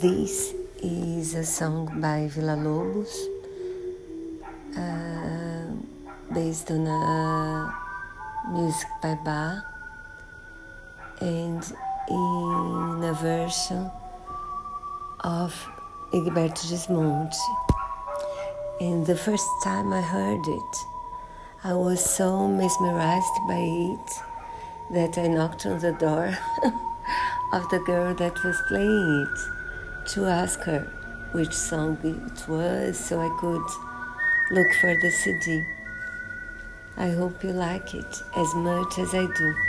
This is a song by Villa Lobos, uh, based on a music by Bach, and in a version of Egberto Gismonti. And the first time I heard it, I was so mesmerized by it that I knocked on the door of the girl that was playing it to ask her which song it was so I could look for the CD. I hope you like it as much as I do.